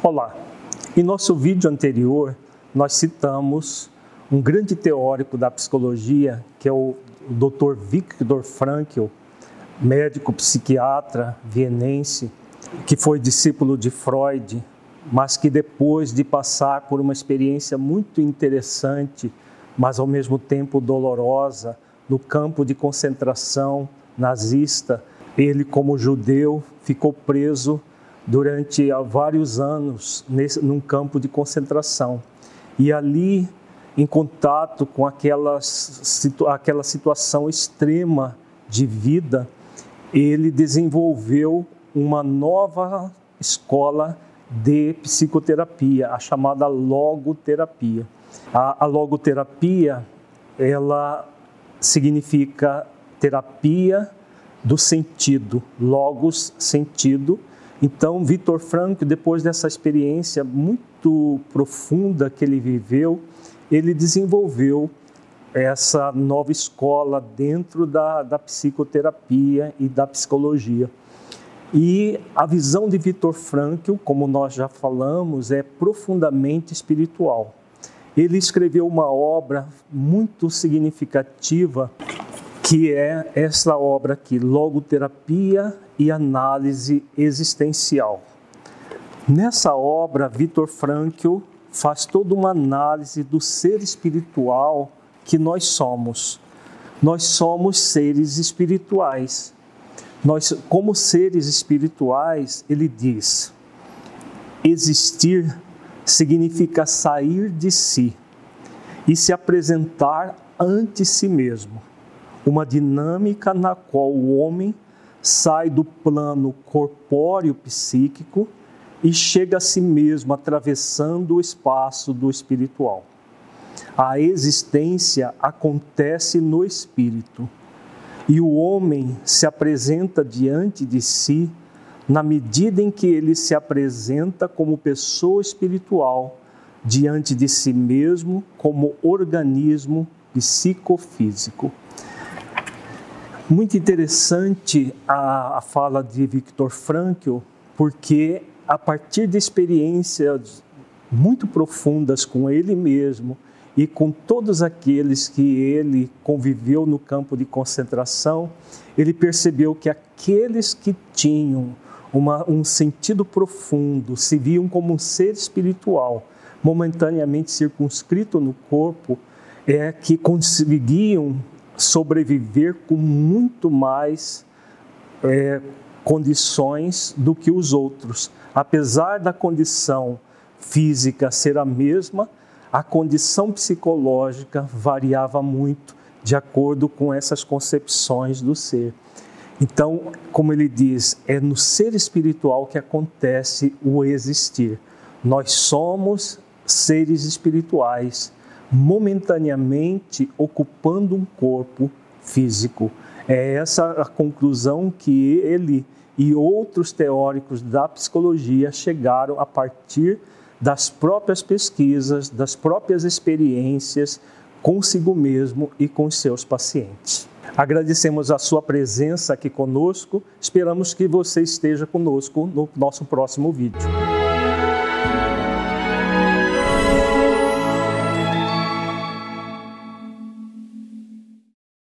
Olá! Em nosso vídeo anterior, nós citamos um grande teórico da psicologia, que é o Dr. Viktor Frankl, médico psiquiatra vienense, que foi discípulo de Freud, mas que depois de passar por uma experiência muito interessante, mas ao mesmo tempo dolorosa, no campo de concentração nazista, ele, como judeu, ficou preso durante vários anos nesse, num campo de concentração. E ali, em contato com aquela, aquela situação extrema de vida, ele desenvolveu uma nova escola de psicoterapia, a chamada logoterapia. A, a logoterapia, ela significa terapia do sentido, logos, sentido, então, Vitor Franco, depois dessa experiência muito profunda que ele viveu, ele desenvolveu essa nova escola dentro da, da psicoterapia e da psicologia. E a visão de Vitor Frankl, como nós já falamos, é profundamente espiritual. Ele escreveu uma obra muito significativa que é essa obra aqui, Logoterapia e Análise Existencial. Nessa obra, Viktor Frankl faz toda uma análise do ser espiritual que nós somos. Nós somos seres espirituais. Nós, como seres espirituais, ele diz: existir significa sair de si e se apresentar ante si mesmo uma dinâmica na qual o homem sai do plano corpóreo psíquico e chega a si mesmo atravessando o espaço do espiritual. A existência acontece no espírito e o homem se apresenta diante de si na medida em que ele se apresenta como pessoa espiritual diante de si mesmo como organismo psicofísico. Muito interessante a, a fala de Viktor Frankl, porque a partir de experiências muito profundas com ele mesmo e com todos aqueles que ele conviveu no campo de concentração, ele percebeu que aqueles que tinham uma, um sentido profundo, se viam como um ser espiritual, momentaneamente circunscrito no corpo, é que conseguiam sobreviver com muito mais é, condições do que os outros. Apesar da condição física ser a mesma, a condição psicológica variava muito de acordo com essas concepções do ser. Então, como ele diz, é no ser espiritual que acontece o existir. Nós somos seres espirituais momentaneamente ocupando um corpo físico. É essa a conclusão que ele e outros teóricos da psicologia chegaram a partir das próprias pesquisas, das próprias experiências consigo mesmo e com seus pacientes. Agradecemos a sua presença aqui conosco, esperamos que você esteja conosco no nosso próximo vídeo.